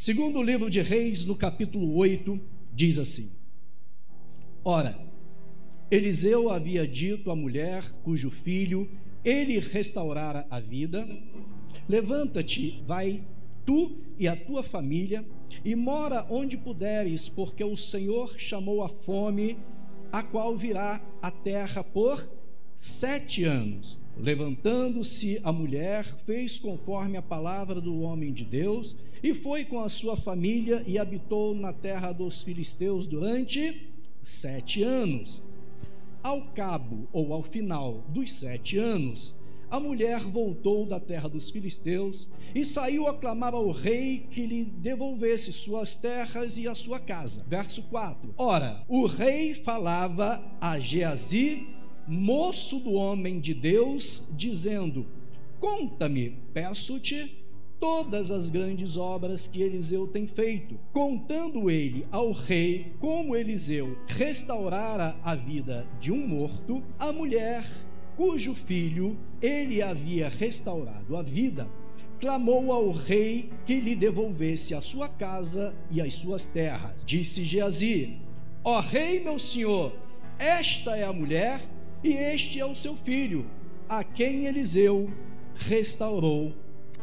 Segundo o livro de Reis, no capítulo 8, diz assim: Ora, Eliseu havia dito à mulher cujo filho ele restaurara a vida: Levanta-te, vai tu e a tua família e mora onde puderes, porque o Senhor chamou a fome, a qual virá a terra por sete anos. Levantando-se a mulher, fez conforme a palavra do homem de Deus, e foi com a sua família e habitou na terra dos filisteus durante sete anos. Ao cabo ou ao final dos sete anos, a mulher voltou da terra dos filisteus e saiu a clamar ao rei que lhe devolvesse suas terras e a sua casa. Verso 4. Ora, o rei falava a Geazi, moço do homem de Deus, dizendo: Conta-me, peço-te, todas as grandes obras que Eliseu tem feito, contando ele ao rei como Eliseu restaurara a vida de um morto, a mulher cujo filho ele havia restaurado a vida, clamou ao rei que lhe devolvesse a sua casa e as suas terras. Disse Geazi: Ó rei, meu senhor, esta é a mulher e este é o seu filho, a quem Eliseu restaurou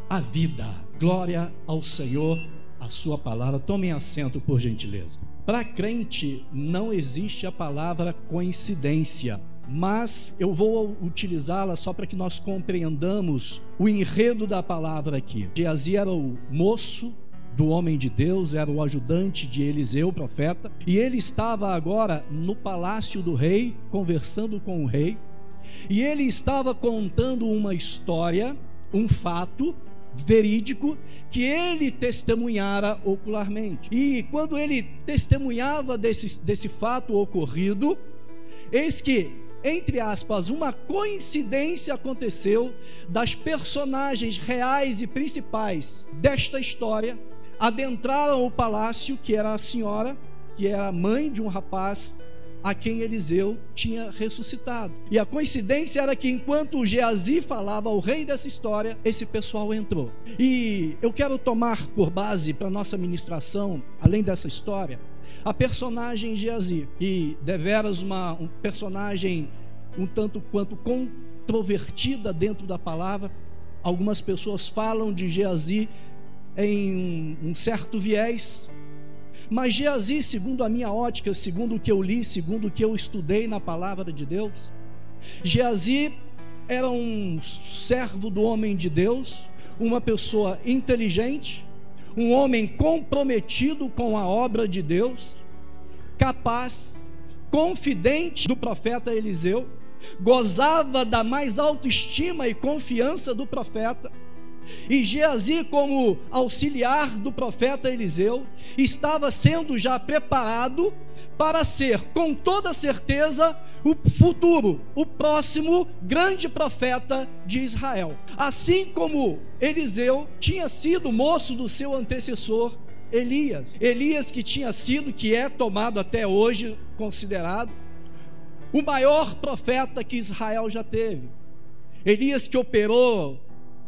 a vida. Glória ao Senhor, a sua palavra. Tomem assento, por gentileza. Para crente não existe a palavra coincidência, mas eu vou utilizá-la só para que nós compreendamos o enredo da palavra aqui. Geazi era o moço do homem de Deus, era o ajudante de Eliseu, profeta, e ele estava agora no palácio do rei, conversando com o rei, e ele estava contando uma história, um fato verídico que ele testemunhara ocularmente. E quando ele testemunhava desse, desse fato ocorrido, eis que, entre aspas, uma coincidência aconteceu das personagens reais e principais desta história adentraram o palácio, que era a senhora, que era a mãe de um rapaz a quem Eliseu tinha ressuscitado. E a coincidência era que enquanto o Geazi falava ao rei dessa história, esse pessoal entrou. E eu quero tomar por base para nossa ministração, além dessa história, a personagem Geazi, e deveras uma um personagem um tanto quanto controvertida dentro da palavra. Algumas pessoas falam de Geazi em um certo viés, mas Geazi, segundo a minha ótica, segundo o que eu li, segundo o que eu estudei na palavra de Deus, Geazi era um servo do homem de Deus, uma pessoa inteligente, um homem comprometido com a obra de Deus, capaz, confidente do profeta Eliseu, gozava da mais alta estima e confiança do profeta e Geazi, como auxiliar do profeta Eliseu, estava sendo já preparado para ser, com toda certeza, o futuro, o próximo grande profeta de Israel. Assim como Eliseu tinha sido moço do seu antecessor Elias. Elias que tinha sido, que é tomado até hoje considerado o maior profeta que Israel já teve. Elias que operou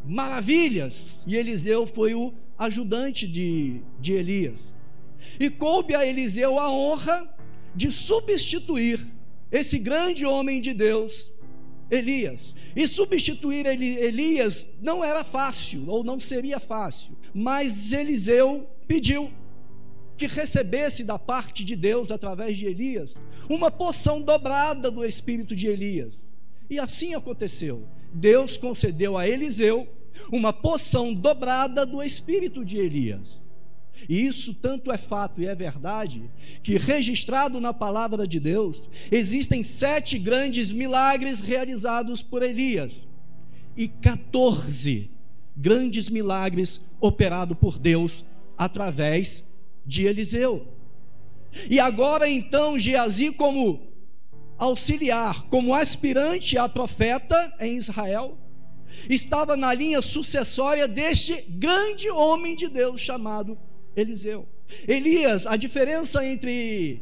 maravilhas. E Eliseu foi o ajudante de, de Elias. E coube a Eliseu a honra de substituir esse grande homem de Deus, Elias. E substituir Elias não era fácil, ou não seria fácil, mas Eliseu pediu que recebesse da parte de Deus, através de Elias, uma porção dobrada do espírito de Elias. E assim aconteceu. Deus concedeu a Eliseu uma porção dobrada do espírito de Elias. E isso tanto é fato e é verdade, que registrado na palavra de Deus, existem sete grandes milagres realizados por Elias e 14 grandes milagres operados por Deus através de Eliseu. E agora então Geazi, como auxiliar, como aspirante a profeta em Israel, estava na linha sucessória deste grande homem de Deus chamado Eliseu. Elias, a diferença entre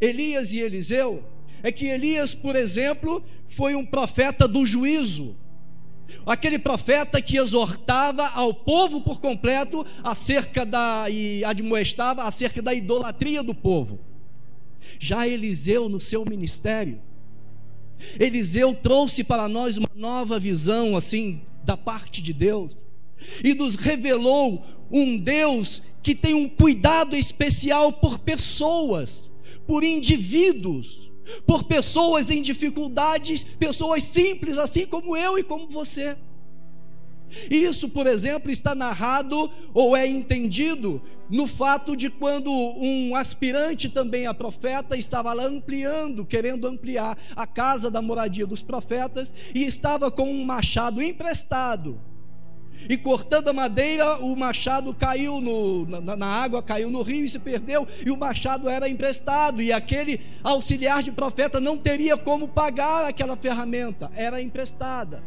Elias e Eliseu é que Elias, por exemplo, foi um profeta do juízo. aquele profeta que exortava ao povo por completo acerca da e admoestava acerca da idolatria do povo. Já Eliseu no seu ministério, Eliseu trouxe para nós uma nova visão assim da parte de Deus e nos revelou um Deus que tem um cuidado especial por pessoas, por indivíduos, por pessoas em dificuldades, pessoas simples, assim como eu e como você. Isso, por exemplo, está narrado ou é entendido no fato de quando um aspirante também a profeta estava lá ampliando, querendo ampliar a casa da moradia dos profetas e estava com um machado emprestado e cortando a madeira, o machado caiu no, na, na, água, caiu no rio e se perdeu, e o machado era emprestado, e aquele auxiliar de profeta não teria como pagar aquela ferramenta, era emprestada.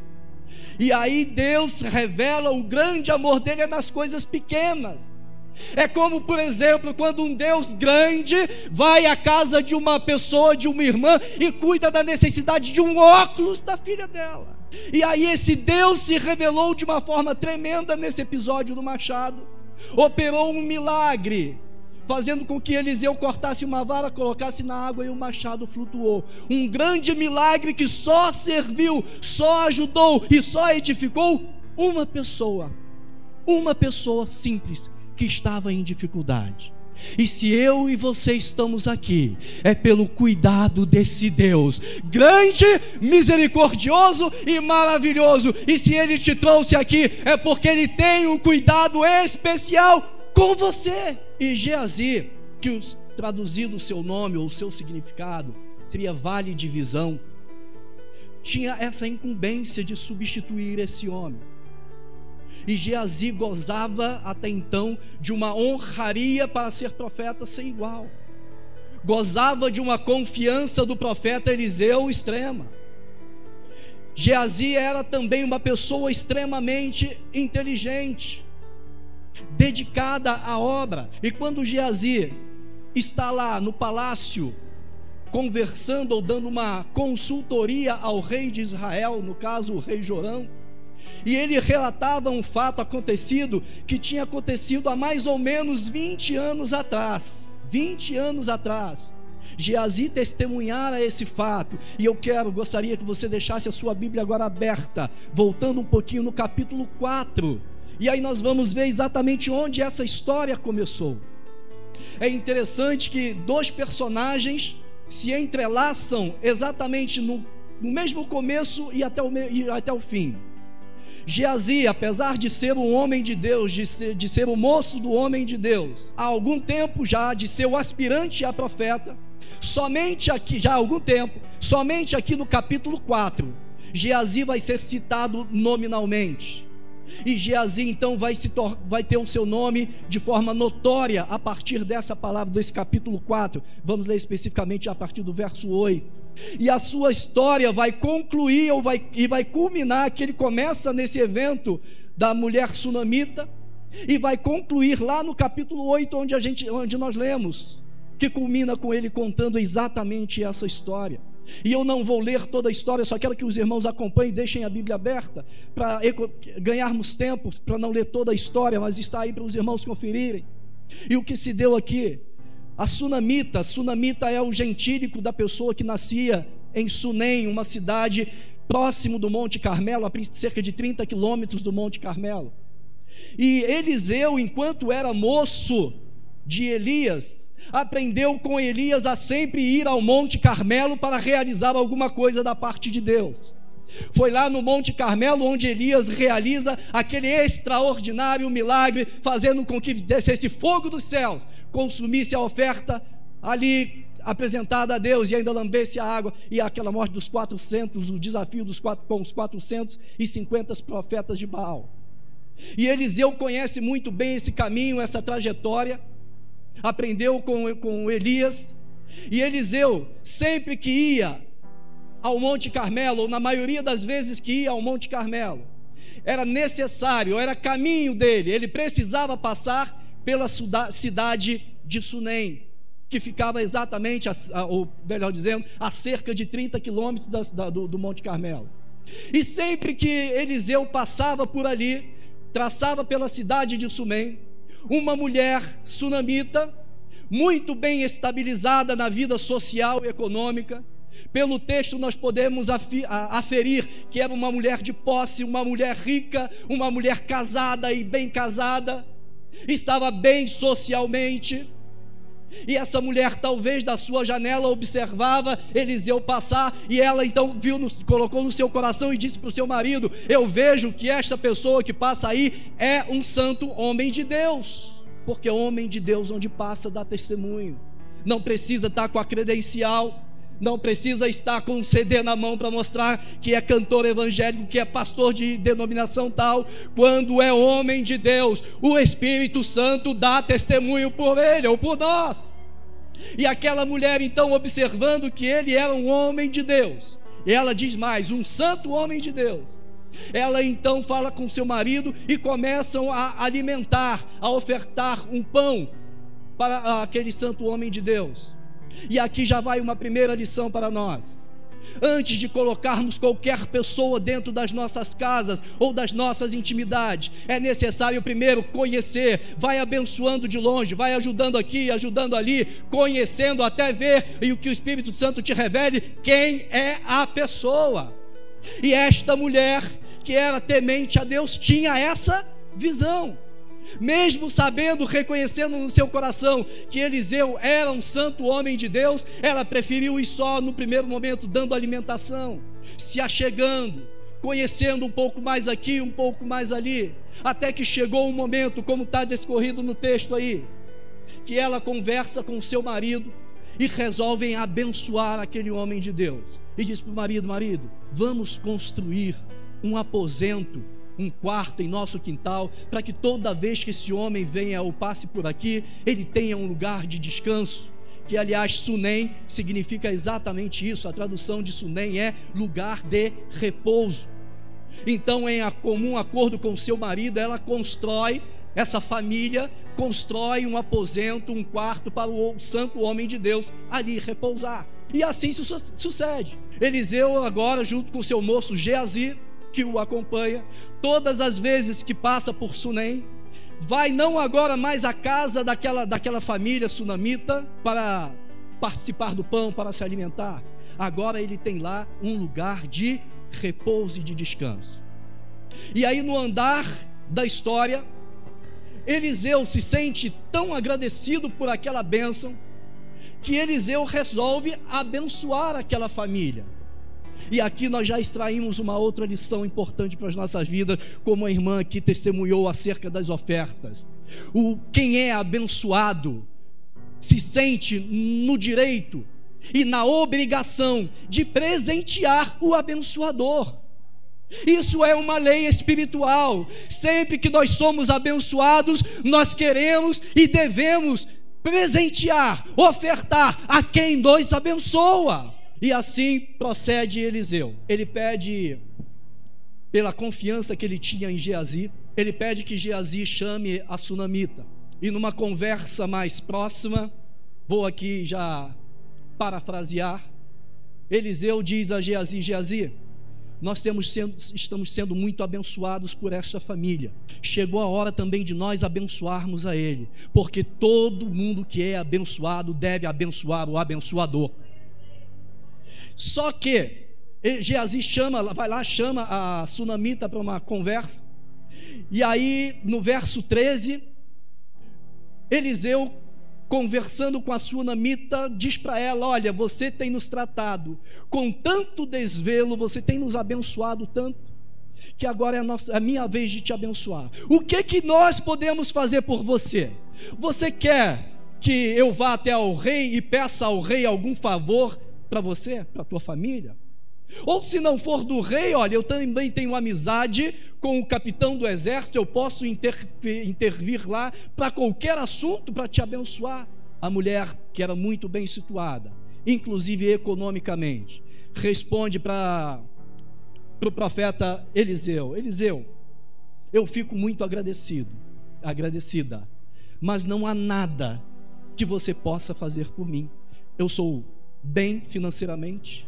E aí Deus revela o grande amor dele nas coisas pequenas. É como, por exemplo, quando um Deus grande vai à casa de uma pessoa, de uma irmã, e cuida da necessidade de um óculos da filha dela. E aí esse Deus se revelou de uma forma tremenda nesse episódio do machado. Operou um milagre, fazendo com que Eliseu cortasse uma vara, colocasse na água e o machado flutuou. Um grande milagre que só serviu, só ajudou e só edificou uma pessoa. Uma pessoa simples que estava em dificuldade. E se eu e você estamos aqui, é pelo cuidado desse Deus, grande, misericordioso e maravilhoso. E se Ele te trouxe aqui, é porque Ele tem um cuidado especial com você. E Geazi, que traduzido o seu nome ou o seu significado, seria vale de visão, tinha essa incumbência de substituir esse homem. E Geazi gozava até então de uma honraria para ser profeta sem igual. Gozava de uma confiança do profeta Eliseu extrema. Geazi era também uma pessoa extremamente inteligente, dedicada à obra. E quando Geazi está lá no palácio, conversando ou dando uma consultoria ao rei de Israel, no caso o rei Jorão, e ele relatava um fato acontecido que tinha acontecido há mais ou menos 20 anos atrás. 20 anos atrás. Geazi testemunhara esse fato, e eu quero, gostaria que você deixasse a sua Bíblia agora aberta, voltando um pouquinho no capítulo 4. E aí nós vamos ver exatamente onde essa história começou. É interessante que dois personagens se entrelaçam exatamente no, no mesmo começo e até o, e até o fim. Geazi, apesar de ser um homem de Deus, de ser, de ser o moço do homem de Deus, há algum tempo já, de ser o aspirante a profeta, somente aqui, já há algum tempo, somente aqui no capítulo 4, Geazi vai ser citado nominalmente. E Geazi então vai, se vai ter o seu nome de forma notória a partir dessa palavra, desse capítulo 4. Vamos ler especificamente a partir do verso 8 e a sua história vai concluir ou vai, e vai culminar, que ele começa nesse evento da mulher sunamita e vai concluir lá no capítulo 8, onde, a gente, onde nós lemos, que culmina com ele contando exatamente essa história. E eu não vou ler toda a história, só quero que os irmãos acompanhem, deixem a Bíblia aberta, para ganharmos tempo, para não ler toda a história, mas está aí para os irmãos conferirem. E o que se deu aqui? A sunamita, sunamita é o gentílico da pessoa que nascia em Sunem, uma cidade próximo do Monte Carmelo, a cerca de 30 quilômetros do Monte Carmelo. E Eliseu, enquanto era moço de Elias, aprendeu com Elias a sempre ir ao Monte Carmelo para realizar alguma coisa da parte de Deus. Foi lá no Monte Carmelo onde Elias realiza aquele extraordinário milagre, fazendo com que descesse fogo dos céus, consumisse a oferta ali apresentada a Deus e ainda lambesse a água e aquela morte dos 400, o desafio dos quatro, com os 450 profetas de Baal. E Eliseu conhece muito bem esse caminho, essa trajetória, aprendeu com, com Elias, e Eliseu, sempre que ia ao Monte Carmelo, ou na maioria das vezes que ia ao Monte Carmelo, era necessário, era caminho dele, ele precisava passar pela cidade de Sunem, que ficava exatamente, ou melhor dizendo, a cerca de 30 quilômetros do, do Monte Carmelo. E sempre que Eliseu passava por ali, traçava pela cidade de Sumém, uma mulher sunamita, muito bem estabilizada na vida social e econômica. Pelo texto, nós podemos aferir que era uma mulher de posse, uma mulher rica, uma mulher casada e bem casada, estava bem socialmente e essa mulher, talvez da sua janela, observava Eliseu passar, e ela então viu, no, colocou no seu coração e disse para o seu marido: Eu vejo que esta pessoa que passa aí é um santo homem de Deus, porque homem de Deus, onde passa, dá testemunho, não precisa estar com a credencial, não precisa estar com um CD na mão para mostrar que é cantor evangélico, que é pastor de denominação tal. Quando é homem de Deus, o Espírito Santo dá testemunho por ele ou por nós. E aquela mulher, então, observando que ele era um homem de Deus, ela diz mais: um santo homem de Deus. Ela então fala com seu marido e começam a alimentar, a ofertar um pão para aquele santo homem de Deus. E aqui já vai uma primeira lição para nós. Antes de colocarmos qualquer pessoa dentro das nossas casas ou das nossas intimidades, é necessário primeiro conhecer, vai abençoando de longe, vai ajudando aqui, ajudando ali, conhecendo até ver e o que o Espírito Santo te revele quem é a pessoa. E esta mulher que era temente a Deus tinha essa visão mesmo sabendo, reconhecendo no seu coração que Eliseu era um santo homem de Deus, ela preferiu ir só no primeiro momento, dando alimentação, se achegando, conhecendo um pouco mais aqui, um pouco mais ali, até que chegou um momento, como está descorrido no texto aí, que ela conversa com seu marido e resolvem abençoar aquele homem de Deus. E diz para o marido: marido, vamos construir um aposento um quarto em nosso quintal, para que toda vez que esse homem venha ou passe por aqui, ele tenha um lugar de descanso. Que aliás, Sunem significa exatamente isso. A tradução de Sunem é lugar de repouso. Então, em comum acordo com seu marido, ela constrói essa família constrói um aposento, um quarto para o santo homem de Deus ali repousar. E assim sucede. Eliseu agora junto com seu moço Geazi que o acompanha, todas as vezes que passa por Sunem, vai não agora mais à casa daquela, daquela família sunamita para participar do pão, para se alimentar. Agora ele tem lá um lugar de repouso e de descanso. E aí no andar da história, Eliseu se sente tão agradecido por aquela bênção que Eliseu resolve abençoar aquela família. E aqui nós já extraímos uma outra lição importante para as nossas vidas, como a irmã aqui testemunhou acerca das ofertas. O quem é abençoado se sente no direito e na obrigação de presentear o abençoador. Isso é uma lei espiritual. Sempre que nós somos abençoados, nós queremos e devemos presentear, ofertar a quem nos abençoa. E assim procede Eliseu. Ele pede, pela confiança que ele tinha em Geazi, ele pede que Geazi chame a sunamita. E numa conversa mais próxima, vou aqui já parafrasear, Eliseu diz a Geazi: Geazi, nós sendo, estamos sendo muito abençoados por esta família. Chegou a hora também de nós abençoarmos a ele, porque todo mundo que é abençoado deve abençoar o abençoador. Só que Geazi chama, vai lá, chama a sunamita para uma conversa. E aí, no verso 13, Eliseu, conversando com a sunamita, diz para ela: Olha, você tem nos tratado com tanto desvelo, você tem nos abençoado tanto, que agora é a, nossa, é a minha vez de te abençoar. O que que nós podemos fazer por você? Você quer que eu vá até ao rei e peça ao rei algum favor para você, para tua família. Ou se não for do rei, olha, eu também tenho amizade com o capitão do exército, eu posso intervir, intervir lá para qualquer assunto para te abençoar. A mulher, que era muito bem situada, inclusive economicamente, responde para o pro profeta Eliseu: Eliseu, eu fico muito agradecido, agradecida, mas não há nada que você possa fazer por mim. Eu sou bem financeiramente.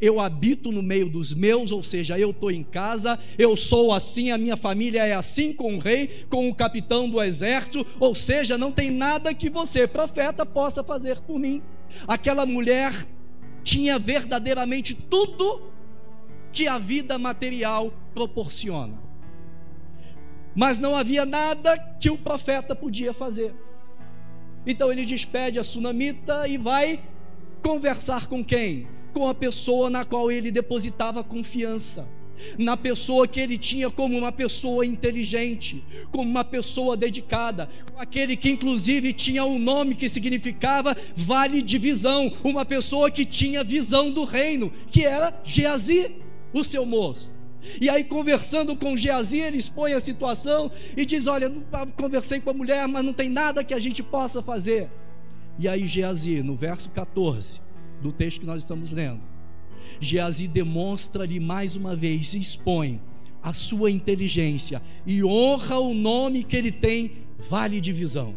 eu habito no meio dos meus, ou seja, eu estou em casa, eu sou assim, a minha família é assim com o rei, com o capitão do exército, ou seja, não tem nada que você, profeta, possa fazer por mim. Aquela mulher tinha verdadeiramente tudo que a vida material proporciona, mas não havia nada que o profeta podia fazer. Então ele despede a sunamita e vai conversar com quem? Com a pessoa na qual ele depositava confiança, na pessoa que ele tinha como uma pessoa inteligente, como uma pessoa dedicada, aquele que inclusive tinha um nome que significava vale de visão, uma pessoa que tinha visão do reino, que era Geazi, o seu moço. E aí, conversando com Geazi, ele expõe a situação e diz: Olha, conversei com a mulher, mas não tem nada que a gente possa fazer. E aí, Geazi, no verso 14, do texto que nós estamos lendo. Geazi demonstra-lhe mais uma vez, expõe a sua inteligência e honra o nome que ele tem, vale de visão.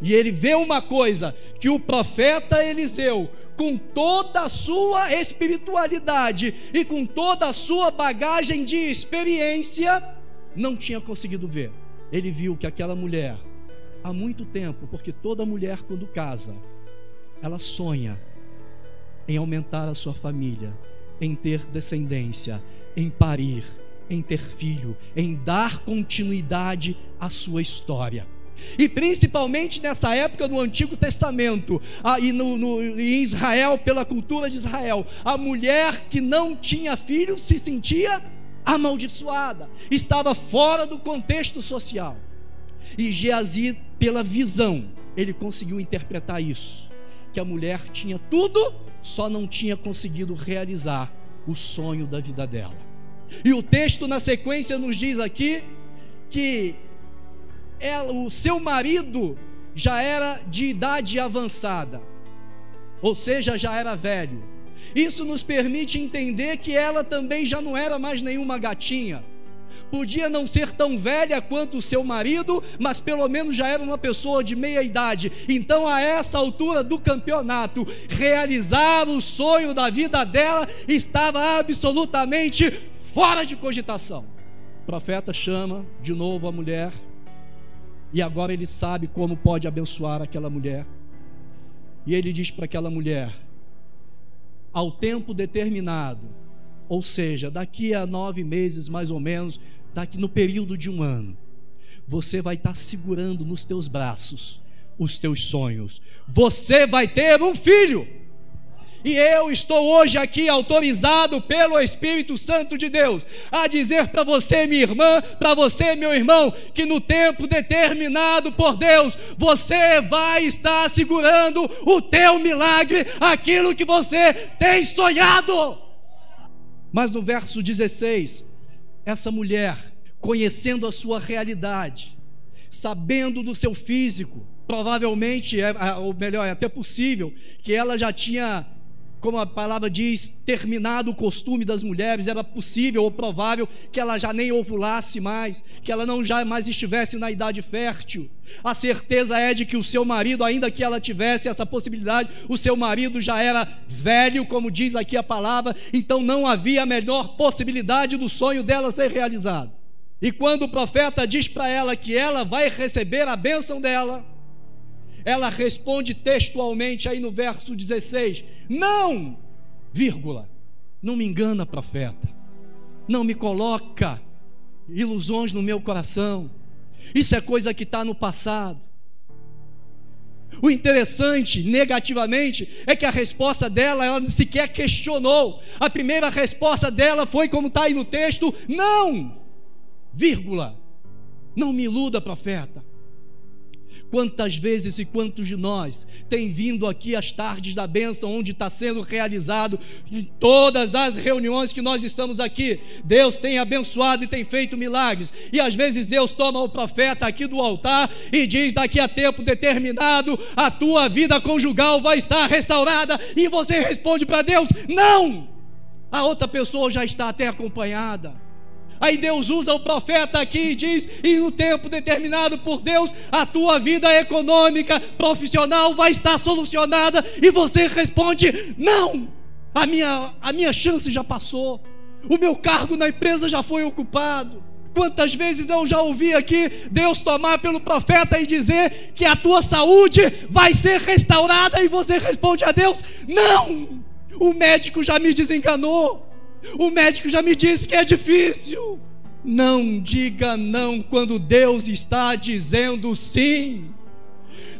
E ele vê uma coisa que o profeta Eliseu, com toda a sua espiritualidade e com toda a sua bagagem de experiência, não tinha conseguido ver. Ele viu que aquela mulher, há muito tempo, porque toda mulher, quando casa, ela sonha em aumentar a sua família, em ter descendência, em parir, em ter filho, em dar continuidade à sua história. E principalmente nessa época no Antigo Testamento, e no, no, em Israel, pela cultura de Israel, a mulher que não tinha filho se sentia amaldiçoada, estava fora do contexto social. E Geazi, pela visão, ele conseguiu interpretar isso: que a mulher tinha tudo só não tinha conseguido realizar o sonho da vida dela. E o texto na sequência nos diz aqui que ela, o seu marido já era de idade avançada, ou seja, já era velho. Isso nos permite entender que ela também já não era mais nenhuma gatinha, podia não ser tão velha quanto o seu marido, mas pelo menos já era uma pessoa de meia idade. Então, a essa altura do campeonato, realizar o sonho da vida dela estava absolutamente fora de cogitação. O profeta chama de novo a mulher, e agora ele sabe como pode abençoar aquela mulher. E ele diz para aquela mulher: ao tempo determinado, ou seja, daqui a nove meses mais ou menos, daqui no período de um ano, você vai estar segurando nos teus braços os teus sonhos. Você vai ter um filho. E eu estou hoje aqui autorizado pelo Espírito Santo de Deus a dizer para você, minha irmã, para você, meu irmão, que no tempo determinado por Deus, você vai estar segurando o teu milagre, aquilo que você tem sonhado. Mas no verso 16, essa mulher, conhecendo a sua realidade, sabendo do seu físico, provavelmente, é, ou melhor, é até possível, que ela já tinha como a palavra diz, terminado o costume das mulheres, era possível ou provável que ela já nem ovulasse mais, que ela não já mais estivesse na idade fértil. A certeza é de que o seu marido, ainda que ela tivesse essa possibilidade, o seu marido já era velho, como diz aqui a palavra, então não havia a menor possibilidade do sonho dela ser realizado. E quando o profeta diz para ela que ela vai receber a bênção dela, ela responde textualmente aí no verso 16: Não, vírgula, não me engana, profeta, não me coloca ilusões no meu coração, isso é coisa que está no passado. O interessante, negativamente, é que a resposta dela, ela sequer questionou. A primeira resposta dela foi, como está aí no texto: não, vírgula, não me iluda, profeta. Quantas vezes e quantos de nós tem vindo aqui às tardes da bênção, onde está sendo realizado em todas as reuniões que nós estamos aqui. Deus tem abençoado e tem feito milagres. E às vezes Deus toma o profeta aqui do altar e diz: daqui a tempo determinado, a tua vida conjugal vai estar restaurada. E você responde para Deus: não! A outra pessoa já está até acompanhada. Aí Deus usa o profeta aqui e diz: e no tempo determinado por Deus, a tua vida econômica, profissional vai estar solucionada. E você responde: não. A minha, a minha chance já passou. O meu cargo na empresa já foi ocupado. Quantas vezes eu já ouvi aqui Deus tomar pelo profeta e dizer que a tua saúde vai ser restaurada e você responde a Deus: Não! O médico já me desenganou. O médico já me disse que é difícil. Não diga não quando Deus está dizendo sim.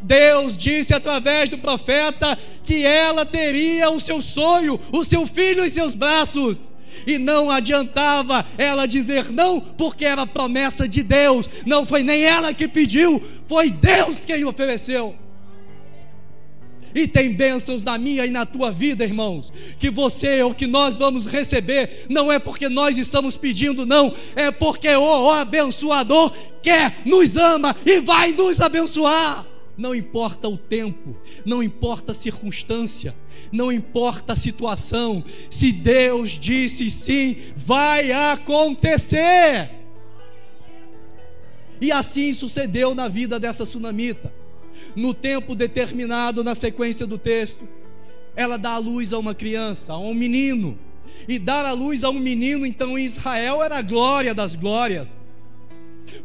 Deus disse através do profeta que ela teria o seu sonho, o seu filho em seus braços. E não adiantava ela dizer não, porque era promessa de Deus. Não foi nem ela que pediu, foi Deus quem ofereceu. E tem bênçãos na minha e na tua vida, irmãos, que você ou que nós vamos receber, não é porque nós estamos pedindo, não, é porque o, o abençoador quer, nos ama e vai nos abençoar. Não importa o tempo, não importa a circunstância, não importa a situação, se Deus disse sim, vai acontecer. E assim sucedeu na vida dessa sunamita. No tempo determinado, na sequência do texto, ela dá a luz a uma criança, a um menino. E dar a luz a um menino, então, em Israel era a glória das glórias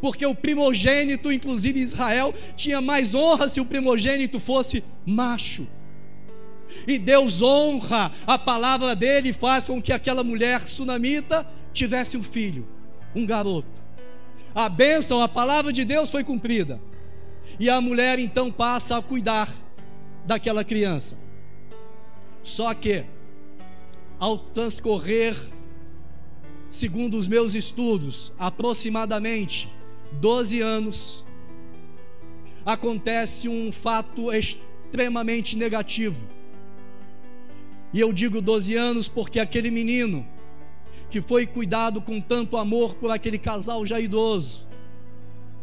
porque o primogênito, inclusive em Israel, tinha mais honra se o primogênito fosse macho. E Deus honra a palavra dele e faz com que aquela mulher sunamita tivesse um filho, um garoto. A bênção, a palavra de Deus foi cumprida. E a mulher então passa a cuidar daquela criança. Só que, ao transcorrer, segundo os meus estudos, aproximadamente 12 anos, acontece um fato extremamente negativo. E eu digo 12 anos porque aquele menino que foi cuidado com tanto amor por aquele casal já idoso,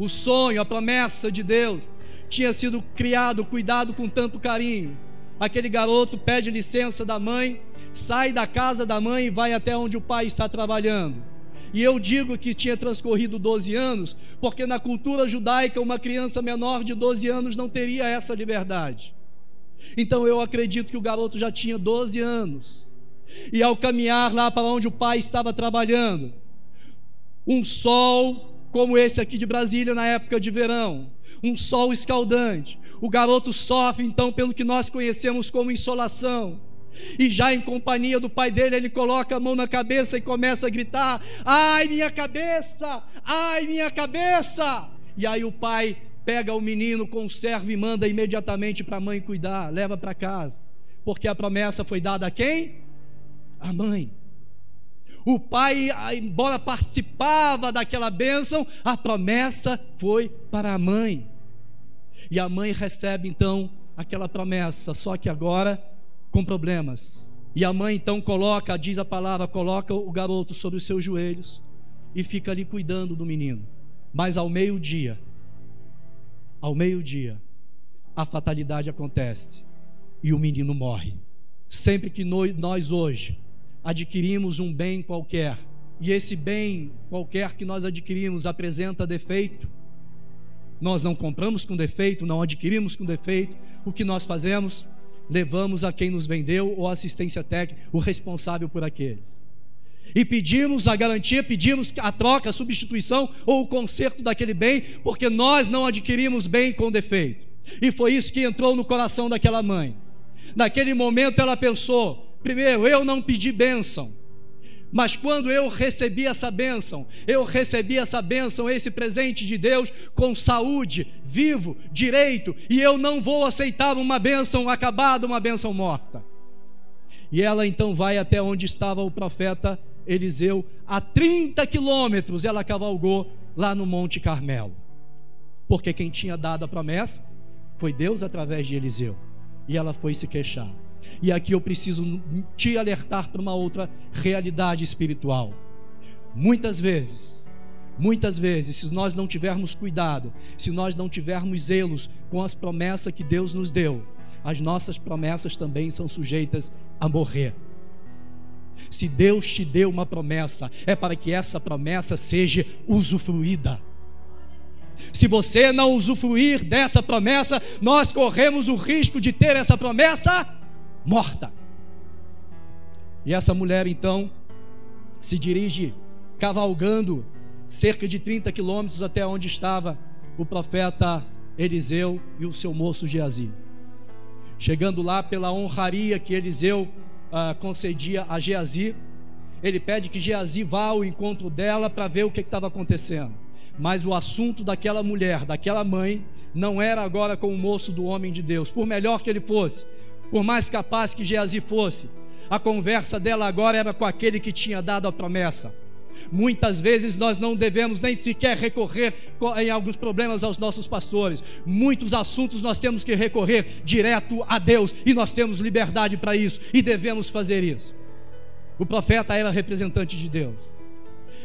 o sonho, a promessa de Deus, tinha sido criado, cuidado com tanto carinho. Aquele garoto pede licença da mãe, sai da casa da mãe e vai até onde o pai está trabalhando. E eu digo que tinha transcorrido 12 anos, porque na cultura judaica uma criança menor de 12 anos não teria essa liberdade. Então eu acredito que o garoto já tinha 12 anos. E ao caminhar lá para onde o pai estava trabalhando, um sol como esse aqui de Brasília na época de verão, um sol escaldante. O garoto sofre então pelo que nós conhecemos como insolação e já em companhia do pai dele, ele coloca a mão na cabeça e começa a gritar: Ai, minha cabeça! Ai, minha cabeça! E aí o pai pega o menino, conserva e manda imediatamente para a mãe cuidar, leva para casa. Porque a promessa foi dada a quem? A mãe. O pai, embora participava daquela bênção, a promessa foi para a mãe. E a mãe recebe então aquela promessa, só que agora com problemas. E a mãe então coloca, diz a palavra, coloca o garoto sobre os seus joelhos e fica ali cuidando do menino. Mas ao meio-dia, ao meio-dia, a fatalidade acontece e o menino morre. Sempre que nós hoje adquirimos um bem qualquer, e esse bem qualquer que nós adquirimos apresenta defeito, nós não compramos com defeito, não adquirimos com defeito, o que nós fazemos? levamos a quem nos vendeu ou assistência técnica, o responsável por aqueles. E pedimos a garantia, pedimos a troca, a substituição ou o conserto daquele bem, porque nós não adquirimos bem com defeito. E foi isso que entrou no coração daquela mãe. Naquele momento ela pensou: primeiro, eu não pedi bênção, mas quando eu recebi essa bênção, eu recebi essa bênção, esse presente de Deus com saúde, vivo, direito, e eu não vou aceitar uma bênção acabada, uma bênção morta. E ela então vai até onde estava o profeta Eliseu, a 30 quilômetros ela cavalgou lá no Monte Carmelo, porque quem tinha dado a promessa foi Deus através de Eliseu, e ela foi se queixar. E aqui eu preciso te alertar para uma outra realidade espiritual. Muitas vezes, muitas vezes, se nós não tivermos cuidado, se nós não tivermos zelos com as promessas que Deus nos deu, as nossas promessas também são sujeitas a morrer. Se Deus te deu uma promessa, é para que essa promessa seja usufruída. Se você não usufruir dessa promessa, nós corremos o risco de ter essa promessa morta. E essa mulher então se dirige cavalgando cerca de 30 quilômetros até onde estava o profeta Eliseu e o seu moço Geazi. Chegando lá pela honraria que Eliseu uh, concedia a Geazi, ele pede que Geazi vá ao encontro dela para ver o que estava acontecendo. Mas o assunto daquela mulher, daquela mãe, não era agora com o moço do homem de Deus, por melhor que ele fosse, por mais capaz que Geazi fosse, a conversa dela agora era com aquele que tinha dado a promessa. Muitas vezes nós não devemos nem sequer recorrer em alguns problemas aos nossos pastores. Muitos assuntos nós temos que recorrer direto a Deus e nós temos liberdade para isso e devemos fazer isso. O profeta era representante de Deus.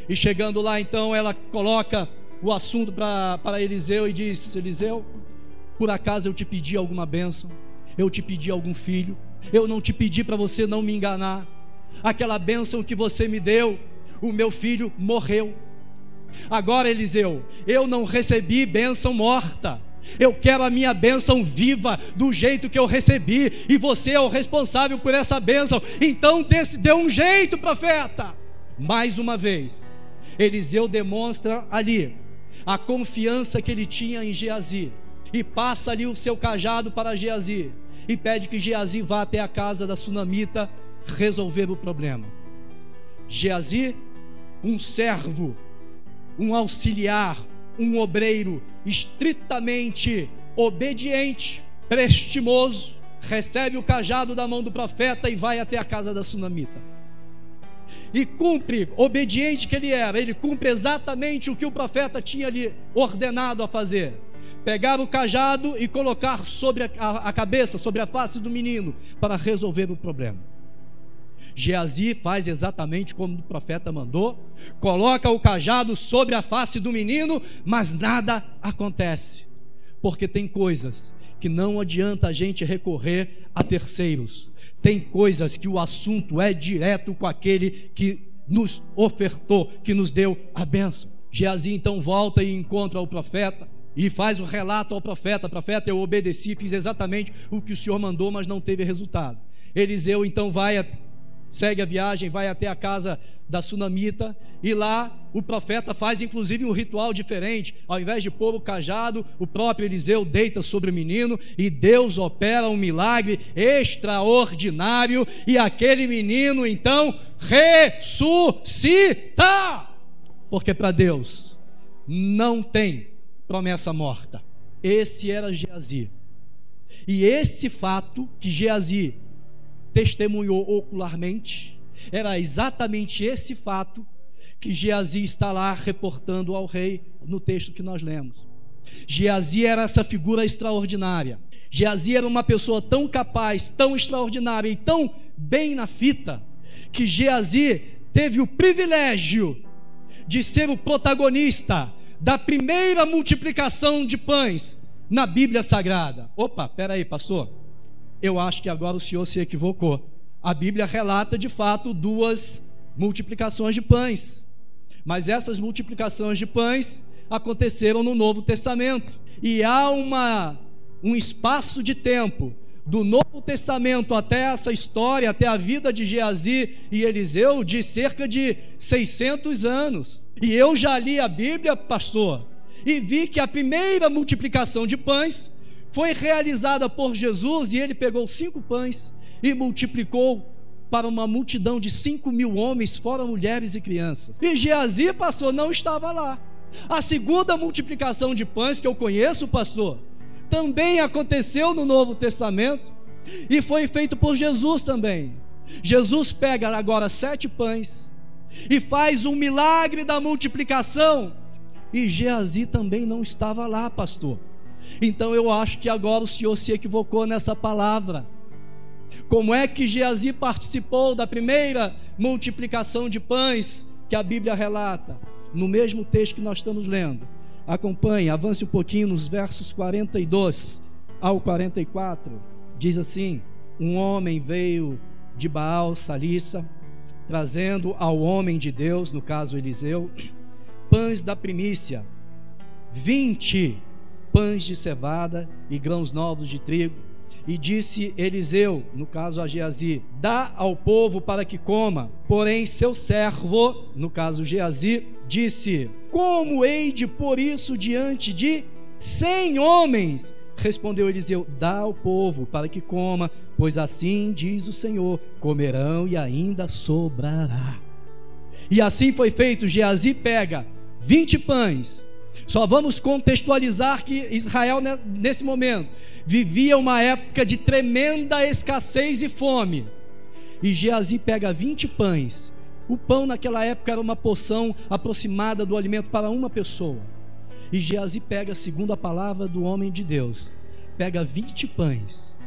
E chegando lá, então, ela coloca o assunto para Eliseu e diz: Eliseu, por acaso eu te pedi alguma bênção? Eu te pedi algum filho? Eu não te pedi para você não me enganar. Aquela bênção que você me deu, o meu filho morreu. Agora, Eliseu, eu não recebi bênção morta. Eu quero a minha bênção viva, do jeito que eu recebi, e você é o responsável por essa bênção. Então, dê um jeito, profeta. Mais uma vez, Eliseu demonstra ali a confiança que ele tinha em Geazi, e passa ali o seu cajado para Geazi, e pede que Geazi vá até a casa da sunamita resolver o problema. Geazi, um servo, um auxiliar, um obreiro estritamente obediente, prestimoso, recebe o cajado da mão do profeta e vai até a casa da sunamita. E cumpre, obediente que ele era, ele cumpre exatamente o que o profeta tinha lhe ordenado a fazer. Pegar o cajado e colocar sobre a, a, cabeça, sobre a face do menino, para resolver o problema. Geazi faz exatamente como o profeta mandou, coloca o cajado sobre a face do menino, mas nada acontece, porque tem coisas que não adianta a gente recorrer a terceiros, tem coisas que o assunto é direto com aquele que nos ofertou, que nos deu a bênção. Geazi então volta e encontra o profeta e faz o relato ao profeta: Profeta, eu obedeci, fiz exatamente o que o senhor mandou, mas não teve resultado. Eliseu então vai segue a viagem, vai até a casa da sunamita e lá o profeta faz inclusive um ritual diferente. Ao invés de pôr o cajado, o próprio Eliseu deita sobre o menino e Deus opera um milagre extraordinário e aquele menino então ressuscita. Porque para Deus não tem promessa morta. Esse era Geazi. E esse fato que Geazi testemunhou ocularmente, era exatamente esse fato que Geazi está lá reportando ao rei no texto que nós lemos. Geazi era essa figura extraordinária. Geazi era uma pessoa tão capaz, tão extraordinária e tão bem na fita, que Geazi teve o privilégio de ser o protagonista da primeira multiplicação de pães na Bíblia Sagrada. Opa, peraí, pastor eu acho que agora o senhor se equivocou. A Bíblia relata de fato duas multiplicações de pães, mas essas multiplicações de pães aconteceram no Novo Testamento e há uma um espaço de tempo do Novo Testamento até essa história, até a vida de Geazi e Eliseu, de cerca de 600 anos. E eu já li a Bíblia, pastor, e vi que a primeira multiplicação de pães foi realizada por Jesus e ele pegou cinco pães e multiplicou para uma multidão de cinco mil homens, fora mulheres e crianças. E Geazi, pastor, não estava lá. A segunda multiplicação de pães que eu conheço, pastor, também aconteceu no Novo Testamento e foi feito por Jesus também. Jesus pega agora sete pães e faz um milagre da multiplicação. E Geazi também não estava lá, pastor. Então eu acho que agora o Senhor se equivocou nessa palavra. Como é que Geazi participou da primeira multiplicação de pães que a Bíblia relata? No mesmo texto que nós estamos lendo. Acompanhe, avance um pouquinho nos versos 42 ao 44. Diz assim: Um homem veio de Baal Salissa, trazendo ao homem de Deus, no caso Eliseu, pães da primícia, vinte pães de cevada e grãos novos de trigo, E disse Eliseu, no caso a Geazi: Dá ao povo para que coma. Porém, seu servo, no caso Geazi, disse: Como hei de pôr isso diante de cem homens? Respondeu Eliseu: Dá ao povo para que coma, pois assim diz o Senhor: comerão e ainda sobrará. E assim foi feito. Geazi pega 20 pães. Só vamos contextualizar que Israel, né, nesse momento, vivia uma época de tremenda escassez e fome. E Geazi pega 20 pães. O pão naquela época era uma porção aproximada do alimento para uma pessoa. E Geazi pega, segundo a palavra do homem de Deus, pega 20 pães,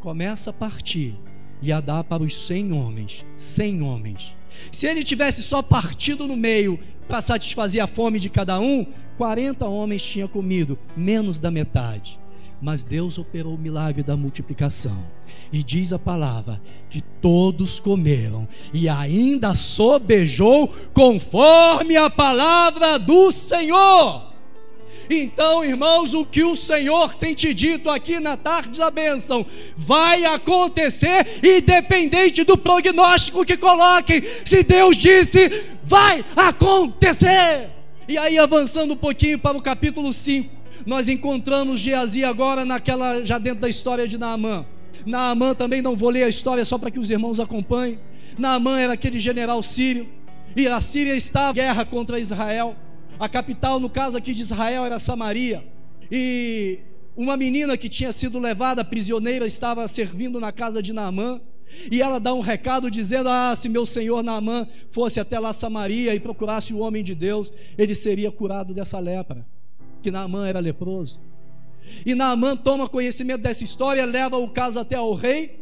começa a partir e a dar para os 100 homens. 100 homens. Se ele tivesse só partido no meio para satisfazer a fome de cada um, 40 homens tinham comido, menos da metade. Mas Deus operou o milagre da multiplicação. E diz a palavra que todos comeram e ainda sobejou conforme a palavra do Senhor. Então, irmãos, o que o Senhor tem te dito aqui na tarde da bênção vai acontecer, independente do prognóstico que coloquem. Se Deus disse, vai acontecer. E aí, avançando um pouquinho para o capítulo 5, nós encontramos Geazi agora naquela, já dentro da história de Naamã. Naamã também não vou ler a história só para que os irmãos acompanhem. Naamã era aquele general sírio, e a Síria estava em guerra contra Israel. A capital, no caso aqui de Israel, era Samaria. E uma menina que tinha sido levada prisioneira estava servindo na casa de Naamã. E ela dá um recado dizendo: Ah, se meu senhor Naamã fosse até lá Samaria e procurasse o homem de Deus, ele seria curado dessa lepra. Que Naamã era leproso. E Naamã toma conhecimento dessa história, leva o caso até ao rei.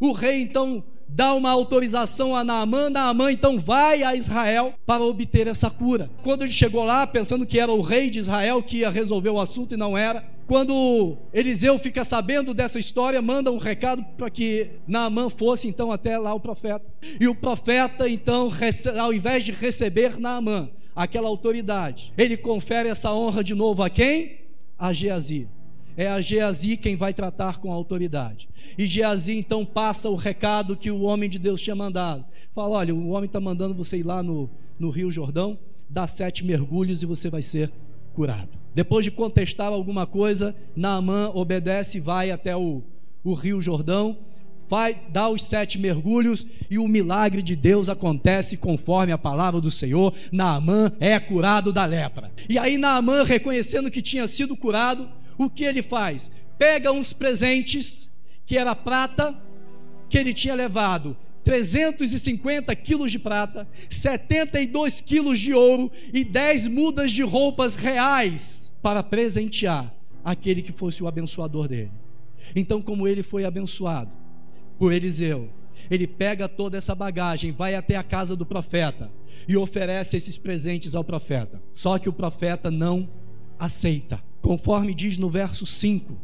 O rei então dá uma autorização a Naamã, Naamã então vai a Israel para obter essa cura. Quando ele chegou lá, pensando que era o rei de Israel que ia resolver o assunto e não era, quando Eliseu fica sabendo dessa história, manda um recado para que Naamã fosse então até lá o profeta. E o profeta então, ao invés de receber Naamã, aquela autoridade, ele confere essa honra de novo a quem? A Geazi é a Geazi quem vai tratar com a autoridade. E Geazi então passa o recado que o homem de Deus tinha mandado. Fala: olha, o homem está mandando você ir lá no, no Rio Jordão, dá sete mergulhos e você vai ser curado. Depois de contestar alguma coisa, Naamã obedece e vai até o, o Rio Jordão, vai dar os sete mergulhos e o milagre de Deus acontece conforme a palavra do Senhor. Naamã é curado da lepra. E aí Naamã, reconhecendo que tinha sido curado, o que ele faz? Pega uns presentes, que era prata, que ele tinha levado 350 quilos de prata, 72 quilos de ouro e 10 mudas de roupas reais para presentear aquele que fosse o abençoador dele. Então, como ele foi abençoado por Eliseu, ele pega toda essa bagagem, vai até a casa do profeta e oferece esses presentes ao profeta. Só que o profeta não aceita conforme diz no verso 5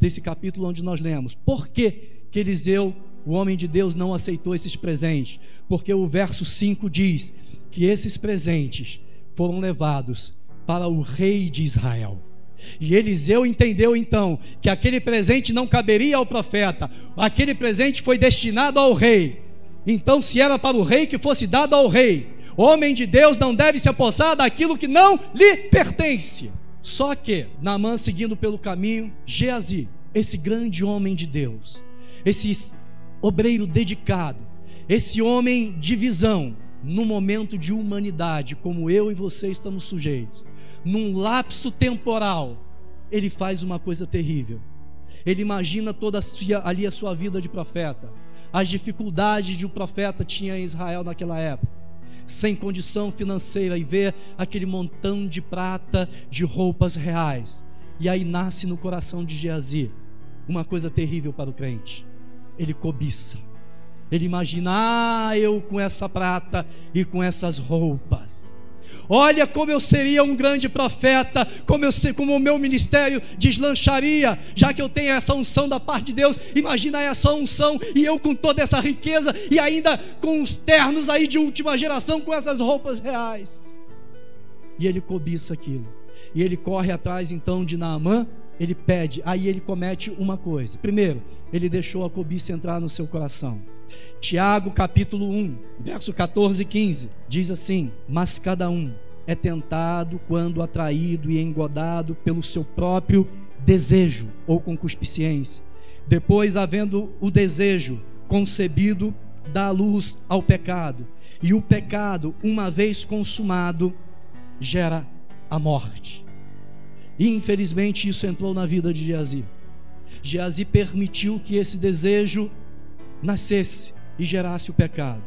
desse capítulo onde nós lemos. Por que, que Eliseu, o homem de Deus, não aceitou esses presentes? Porque o verso 5 diz que esses presentes foram levados para o rei de Israel. E Eliseu entendeu então que aquele presente não caberia ao profeta, aquele presente foi destinado ao rei. Então, se era para o rei, que fosse dado ao rei. Homem de Deus não deve se apossar daquilo que não lhe pertence. Só que, Naamã seguindo pelo caminho, Geazi, esse grande homem de Deus, esse obreiro dedicado, esse homem de visão, num momento de humanidade, como eu e você estamos sujeitos, num lapso temporal, ele faz uma coisa terrível. Ele imagina toda a sua, ali a sua vida de profeta, as dificuldades que o profeta tinha em Israel naquela época sem condição financeira e vê aquele montão de prata, de roupas reais. E aí nasce no coração de Geazi uma coisa terrível para o crente. Ele cobiça. Ele imagina, ah, eu com essa prata e com essas roupas. Olha como eu seria um grande profeta, como eu como o meu ministério deslancharia, já que eu tenho essa unção da parte de Deus. Imagina essa unção e eu com toda essa riqueza e ainda com os ternos aí de última geração com essas roupas reais. E ele cobiça aquilo. E ele corre atrás então de Naamã ele pede, aí ele comete uma coisa. Primeiro, ele deixou a cobiça entrar no seu coração. Tiago capítulo 1, verso 14 e 15, diz assim: Mas cada um é tentado quando atraído e engodado pelo seu próprio desejo ou concupiscência. Depois, havendo o desejo concebido, dá luz ao pecado. E o pecado, uma vez consumado, gera a morte. E infelizmente isso entrou na vida de Geazi. Geazi permitiu que esse desejo nascesse e gerasse o pecado.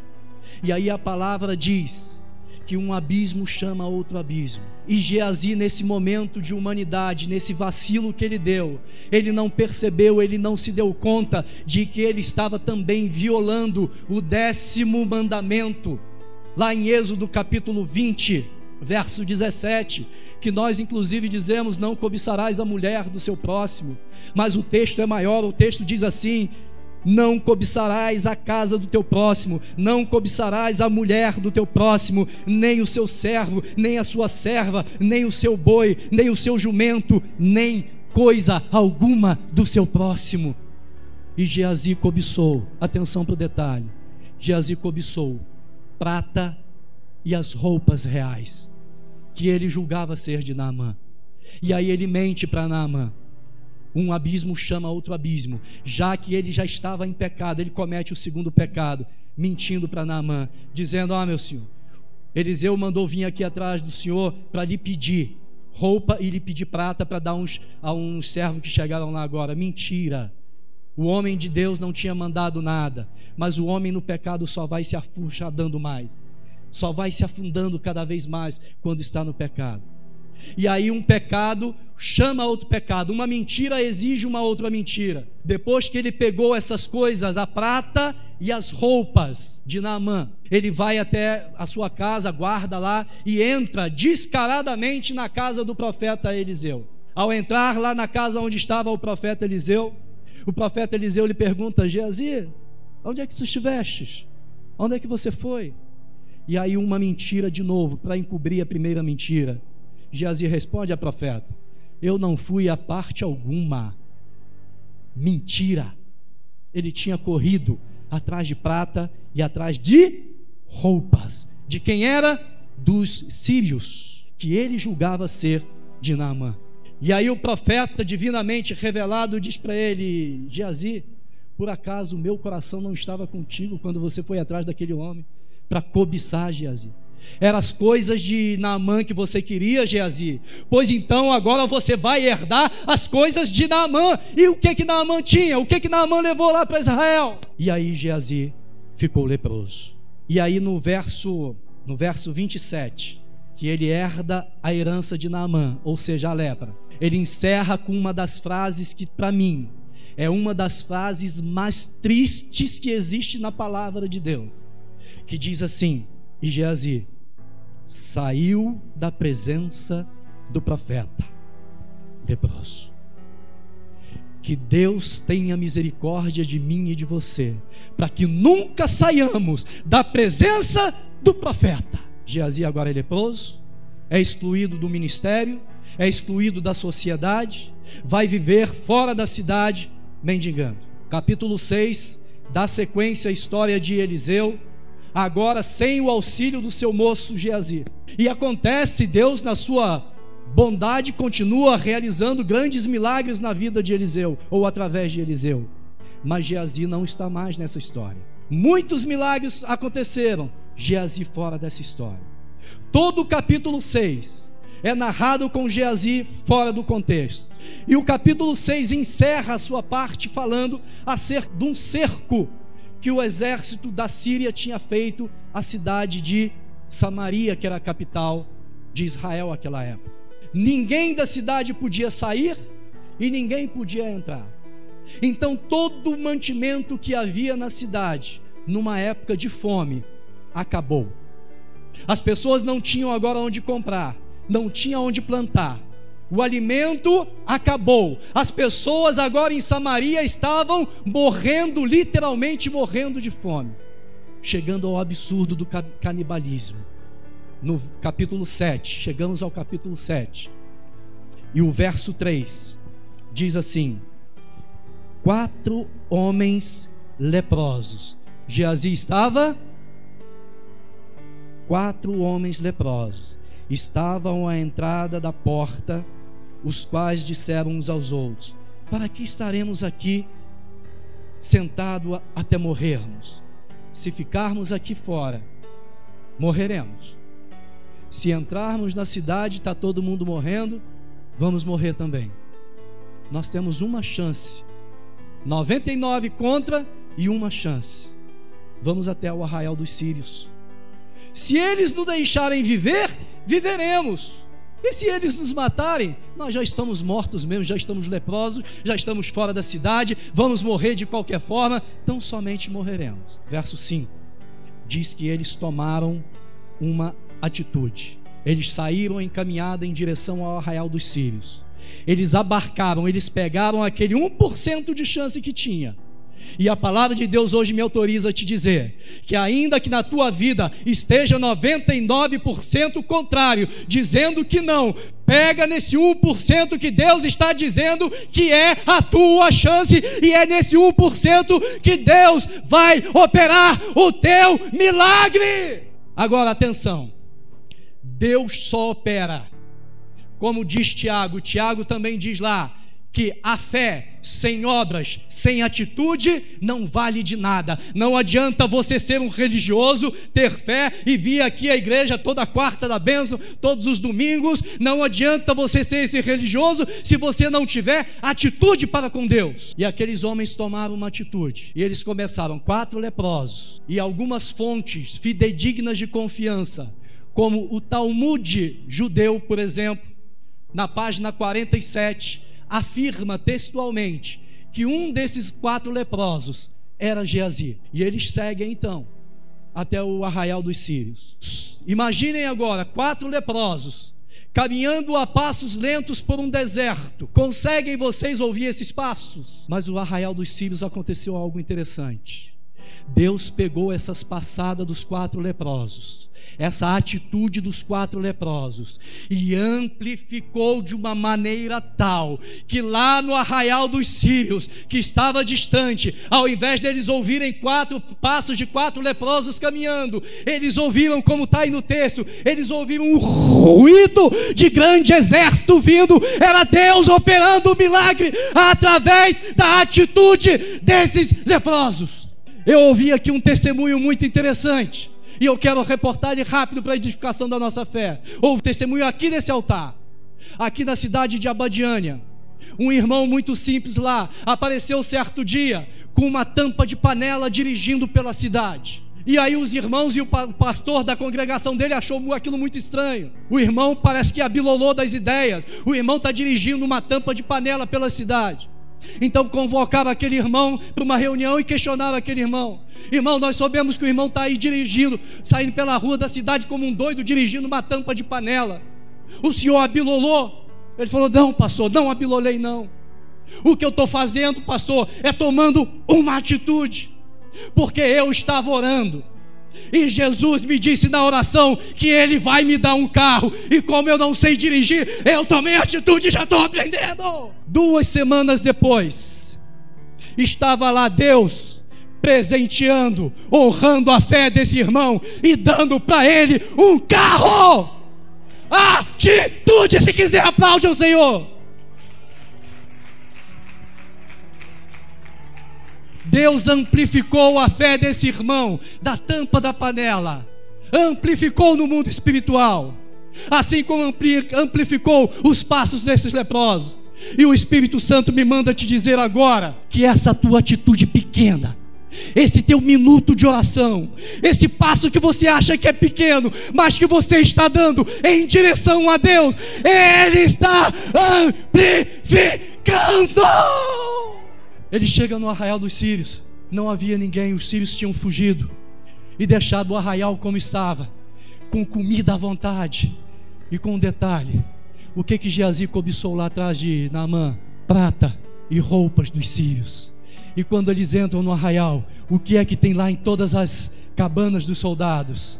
E aí a palavra diz que um abismo chama outro abismo. E Geazi, nesse momento de humanidade, nesse vacilo que ele deu, ele não percebeu, ele não se deu conta de que ele estava também violando o décimo mandamento, lá em Êxodo capítulo 20, verso 17, que nós inclusive dizemos: Não cobiçarás a mulher do seu próximo, mas o texto é maior, o texto diz assim: Não cobiçarás a casa do teu próximo, não cobiçarás a mulher do teu próximo, nem o seu servo, nem a sua serva, nem o seu boi, nem o seu jumento, nem coisa alguma do seu próximo. E Geazi cobiçou, atenção para o detalhe: Geazi cobiçou prata e as roupas reais que ele julgava ser de Naamã. E aí ele mente para Naamã. Um abismo chama outro abismo. Já que ele já estava em pecado, ele comete o segundo pecado, mentindo para Naamã, dizendo: Ah, meu senhor, Eliseu mandou vir aqui atrás do senhor para lhe pedir roupa e lhe pedir prata para dar uns, a uns servos que chegaram lá agora. Mentira. O homem de Deus não tinha mandado nada, mas o homem no pecado só vai se afundando mais só vai se afundando cada vez mais quando está no pecado. E aí um pecado chama outro pecado, uma mentira exige uma outra mentira. Depois que ele pegou essas coisas, a prata e as roupas de Naamã, ele vai até a sua casa, guarda lá e entra descaradamente na casa do profeta Eliseu. Ao entrar lá na casa onde estava o profeta Eliseu, o profeta Eliseu lhe pergunta: Geazi, onde é que tu estivestes? Onde é que você foi? E aí uma mentira de novo, para encobrir a primeira mentira. Geazi responde a profeta: Eu não fui a parte alguma. Mentira. Ele tinha corrido atrás de prata e atrás de roupas. De quem era? Dos sírios, que ele julgava ser de Naamã. E aí o profeta divinamente revelado diz para ele: Geazi, por acaso o meu coração não estava contigo quando você foi atrás daquele homem? para cobiçar Geazi. Eram as coisas de Naamã que você queria, Geazi. Pois então agora você vai herdar as coisas de Naamã. E o que que Naamã tinha? O que que Naamã levou lá para Israel? E aí Geazi ficou leproso. E aí no verso no verso 27, que ele herda a herança de Naamã, ou seja, a lepra. Ele encerra com uma das frases que para mim é uma das frases mais tristes que existe na palavra de Deus que diz assim: E Geazi saiu da presença do profeta leproso. Que Deus tenha misericórdia de mim e de você, para que nunca saiamos da presença do profeta. Geazi agora é leproso, é excluído do ministério, é excluído da sociedade, vai viver fora da cidade mendigando. Capítulo 6 dá sequência à história de Eliseu agora sem o auxílio do seu moço Geazi. E acontece, Deus, na sua bondade, continua realizando grandes milagres na vida de Eliseu, ou através de Eliseu. Mas Geazi não está mais nessa história. Muitos milagres aconteceram, Geazi fora dessa história. Todo o capítulo 6 é narrado com Geazi fora do contexto. E o capítulo 6 encerra a sua parte falando acerca de um cerco que o exército da Síria tinha feito à cidade de Samaria, que era a capital de Israel naquela época. Ninguém da cidade podia sair e ninguém podia entrar. Então todo o mantimento que havia na cidade, numa época de fome, acabou. As pessoas não tinham agora onde comprar, não tinham onde plantar, o alimento acabou. As pessoas agora em Samaria estavam morrendo, literalmente morrendo de fome. Chegando ao absurdo do canibalismo. No capítulo 7, chegamos ao capítulo 7. E o verso 3. diz assim: quatro homens leprosos. Geazi estava quatro homens leprosos estavam à entrada da porta, os quais disseram uns aos outros: Para que estaremos aqui sentados até morrermos? Se ficarmos aqui fora, morreremos. Se entrarmos na cidade, está todo mundo morrendo, vamos morrer também. Nós temos uma chance, 99 contra e uma chance. Vamos até o arraial dos sírios. Se eles nos deixarem viver, viveremos. E se eles nos matarem, nós já estamos mortos mesmo, já estamos leprosos, já estamos fora da cidade, vamos morrer de qualquer forma, então somente morreremos. Verso 5 diz que eles tomaram uma atitude. Eles saíram em caminhada em direção ao arraial dos sírios. Eles abarcaram, eles pegaram aquele 1% de chance que tinha e a palavra de Deus hoje me autoriza a te dizer que, ainda que na tua vida esteja 99% contrário, dizendo que não, pega nesse 1% que Deus está dizendo que é a tua chance, e é nesse 1% que Deus vai operar o teu milagre. Agora, atenção: Deus só opera, como diz Tiago, Tiago também diz lá que a fé sem obras, sem atitude, não vale de nada. Não adianta você ser um religioso, ter fé e vir aqui à igreja toda quarta da bênção, todos os domingos. Não adianta você ser esse religioso se você não tiver atitude para com Deus. E aqueles homens tomaram uma atitude. E eles começaram quatro leprosos e algumas fontes fidedignas de confiança, como o Talmud judeu, por exemplo, na página 47 afirma textualmente que um desses quatro leprosos era Geazi. E eles seguem então até o arraial dos sírios. Imaginem agora quatro leprosos caminhando a passos lentos por um deserto. Conseguem vocês ouvir esses passos? Mas no arraial dos sírios aconteceu algo interessante. Deus pegou essas passadas dos quatro leprosos essa atitude dos quatro leprosos e amplificou de uma maneira tal que lá no arraial dos sírios, que estava distante, ao invés deles ouvirem quatro passos de quatro leprosos caminhando, eles ouviram, como está aí no texto, eles ouviram um ruído de grande exército vindo, era Deus operando o milagre através da atitude desses leprosos. Eu ouvi aqui um testemunho muito interessante. E eu quero reportar ele rápido para a edificação da nossa fé. Houve testemunho aqui nesse altar, aqui na cidade de Abadiânia. Um irmão muito simples lá apareceu certo dia com uma tampa de panela dirigindo pela cidade. E aí os irmãos e o pastor da congregação dele achou aquilo muito estranho. O irmão parece que abilolou das ideias. O irmão está dirigindo uma tampa de panela pela cidade. Então convocava aquele irmão para uma reunião e questionava aquele irmão: Irmão, nós sabemos que o irmão está aí dirigindo, saindo pela rua da cidade como um doido, dirigindo uma tampa de panela. O senhor abilolou? Ele falou: Não, pastor, não abilolei, não. O que eu estou fazendo, pastor, é tomando uma atitude, porque eu estava orando e Jesus me disse na oração que Ele vai me dar um carro. E como eu não sei dirigir, eu tomei atitude e já estou aprendendo. Duas semanas depois, estava lá Deus presenteando, honrando a fé desse irmão e dando para ele um carro. Atitude, se quiser, aplaude o Senhor. Deus amplificou a fé desse irmão da tampa da panela, amplificou no mundo espiritual, assim como amplificou os passos desses leprosos. E o Espírito Santo me manda te dizer agora que essa tua atitude pequena, esse teu minuto de oração, esse passo que você acha que é pequeno, mas que você está dando em direção a Deus, Ele está amplificando. Ele chega no arraial dos sírios. Não havia ninguém, os sírios tinham fugido e deixado o arraial como estava, com comida à vontade. E com um detalhe: o que que Geazi cobiçou lá atrás de Naamã? Prata e roupas dos sírios. E quando eles entram no arraial, o que é que tem lá em todas as cabanas dos soldados?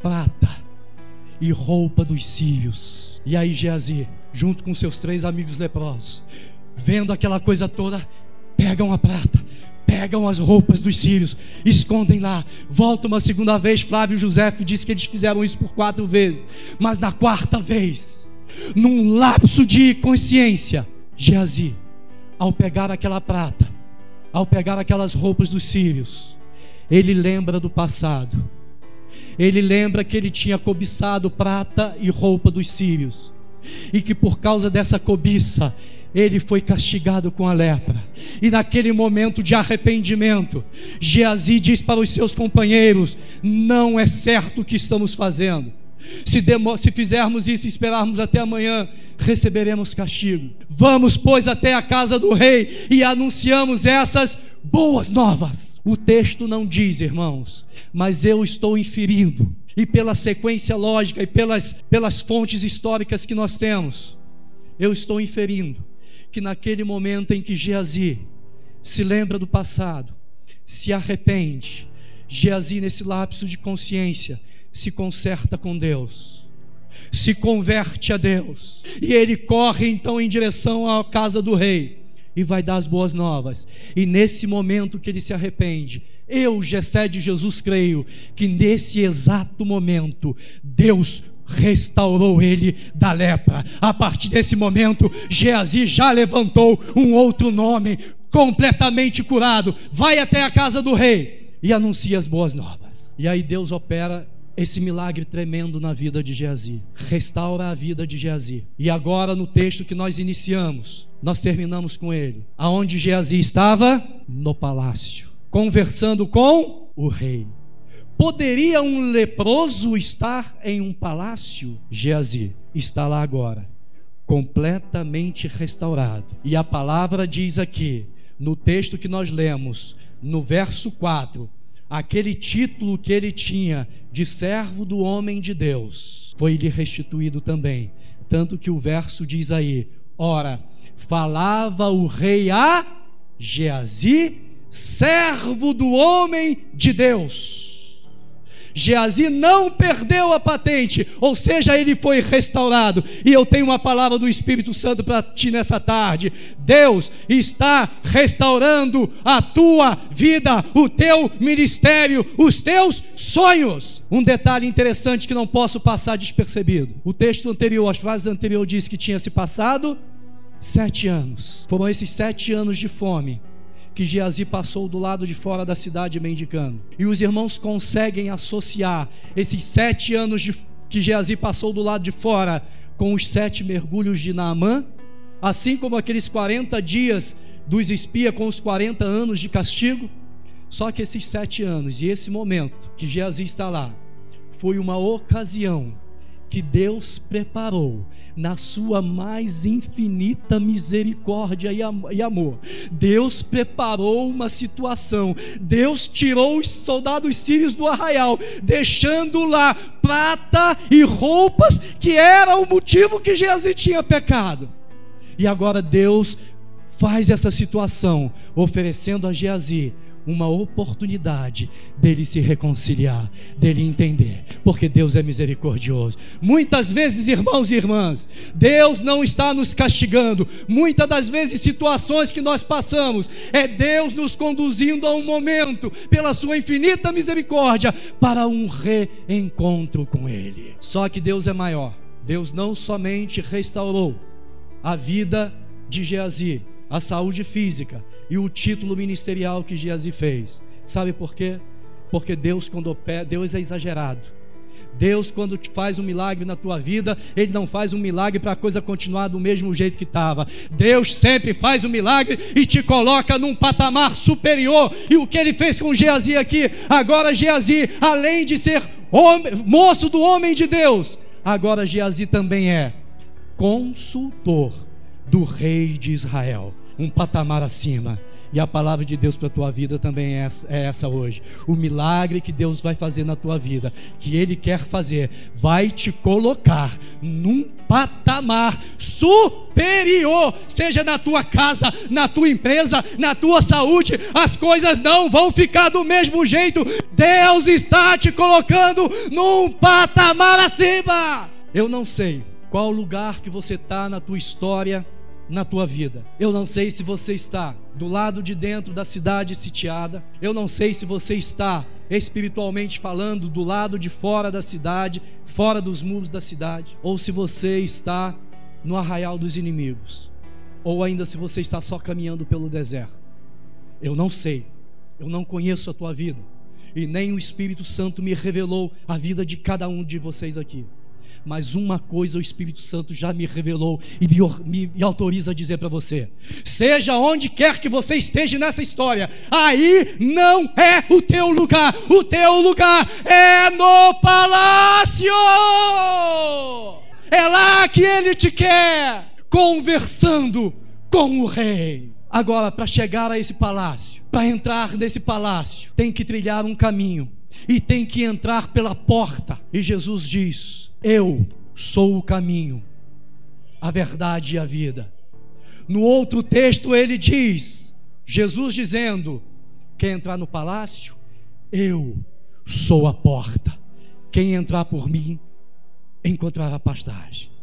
Prata e roupa dos sírios. E aí Geazi, junto com seus três amigos leprosos, vendo aquela coisa toda, pegam a prata, pegam as roupas dos sírios, escondem lá, voltam uma segunda vez. Flávio José disse que eles fizeram isso por quatro vezes, mas na quarta vez, num lapso de consciência, Geazi, ao pegar aquela prata, ao pegar aquelas roupas dos sírios, ele lembra do passado. Ele lembra que ele tinha cobiçado prata e roupa dos sírios, e que por causa dessa cobiça, ele foi castigado com a lepra. E naquele momento de arrependimento, Geazi diz para os seus companheiros: Não é certo o que estamos fazendo. Se, se, fizermos isso e esperarmos até amanhã, receberemos castigo. Vamos, pois, até a casa do rei e anunciamos essas boas novas. O texto não diz, irmãos, mas eu estou inferindo, e pela sequência lógica e pelas, pelas fontes históricas que nós temos, eu estou inferindo que naquele momento em que Geazi se lembra do passado, se arrepende, Geazi, nesse lapso de consciência, se conserta com Deus, se converte a Deus, e ele corre então em direção à casa do rei e vai dar as boas novas. E nesse momento que ele se arrepende, eu, Gessé de Jesus, creio que nesse exato momento, Deus restaurou ele da lepra. A partir desse momento, Geazi já levantou um outro nome, completamente curado. Vai até a casa do rei e anuncia as boas novas. E aí Deus opera esse milagre tremendo na vida de Geazi. Restaura a vida de Geazi. E agora no texto que nós iniciamos, nós terminamos com ele. Aonde Geazi estava? No palácio, conversando com o rei. Poderia um leproso estar em um palácio? Geazi está lá agora, completamente restaurado. E a palavra diz aqui, no texto que nós lemos, no verso 4, aquele título que ele tinha de servo do homem de Deus foi-lhe restituído também. Tanto que o verso diz aí: Ora, falava o rei a Geazi, servo do homem de Deus. Geazi não perdeu a patente, ou seja, ele foi restaurado. E eu tenho uma palavra do Espírito Santo para ti nessa tarde. Deus está restaurando a tua vida, o teu ministério, os teus sonhos. Um detalhe interessante que não posso passar despercebido. O texto anterior, as frases anteriores diz que tinha se passado sete anos. Foram esses sete anos de fome que Geazi passou do lado de fora da cidade mendicando. E os irmãos conseguem associar esses sete anos de, que Geazi passou do lado de fora com os sete mergulhos de Naamã, assim como aqueles 40 dias dos espias com os 40 anos de castigo. Só que esses sete anos e esse momento que Geazi está lá foi uma ocasião que Deus preparou na sua mais infinita misericórdia e amor. Deus preparou uma situação. Deus tirou os soldados sírios do arraial, deixando lá prata e roupas que era o motivo que Jesus tinha pecado. E agora Deus faz essa situação, oferecendo a Geazi uma oportunidade dele se reconciliar, dele entender, porque Deus é misericordioso. Muitas vezes, irmãos e irmãs, Deus não está nos castigando. Muitas das vezes, situações que nós passamos, é Deus nos conduzindo a um momento, pela sua infinita misericórdia, para um reencontro com Ele. Só que Deus é maior. Deus não somente restaurou a vida de Geazi, a saúde física e o título ministerial que Geazi fez. Sabe por quê? Porque Deus, quando opera, Deus é exagerado. Deus, quando faz um milagre na tua vida, Ele não faz um milagre para a coisa continuar do mesmo jeito que estava. Deus sempre faz um milagre e te coloca num patamar superior. E o que Ele fez com Geazi aqui? Agora, Geazi, além de ser homem, moço do homem de Deus, agora Geazi também é consultor do rei de Israel, um patamar acima. E a palavra de Deus para a tua vida também é essa, é essa, hoje. O milagre que Deus vai fazer na tua vida, que Ele quer fazer, vai te colocar num patamar superior, seja na tua casa, na tua empresa, na tua saúde, as coisas não vão ficar do mesmo jeito. Deus está te colocando num patamar acima. Eu não sei qual lugar que você está na tua história na tua vida. Eu não sei se você está do lado de dentro da cidade sitiada. Eu não sei se você está espiritualmente falando do lado de fora da cidade, fora dos muros da cidade, ou se você está no arraial dos inimigos, ou ainda se você está só caminhando pelo deserto. Eu não sei. Eu não conheço a tua vida e nem o Espírito Santo me revelou a vida de cada um de vocês aqui mas uma coisa o Espírito Santo já me revelou e me, me, me autoriza a dizer para você: seja onde quer que você esteja nessa história, aí não é o teu lugar, o teu lugar é no palácio, é lá que ele te quer, conversando com o rei. Agora, para chegar a esse palácio, para entrar nesse palácio, tem que trilhar um caminho e tem que entrar pela porta. E Jesus diz: Eu sou o caminho, a verdade e a vida. No outro texto ele diz: Jesus dizendo: Quem entrar no palácio, eu sou a porta. Quem entrar por mim encontrará pastagem.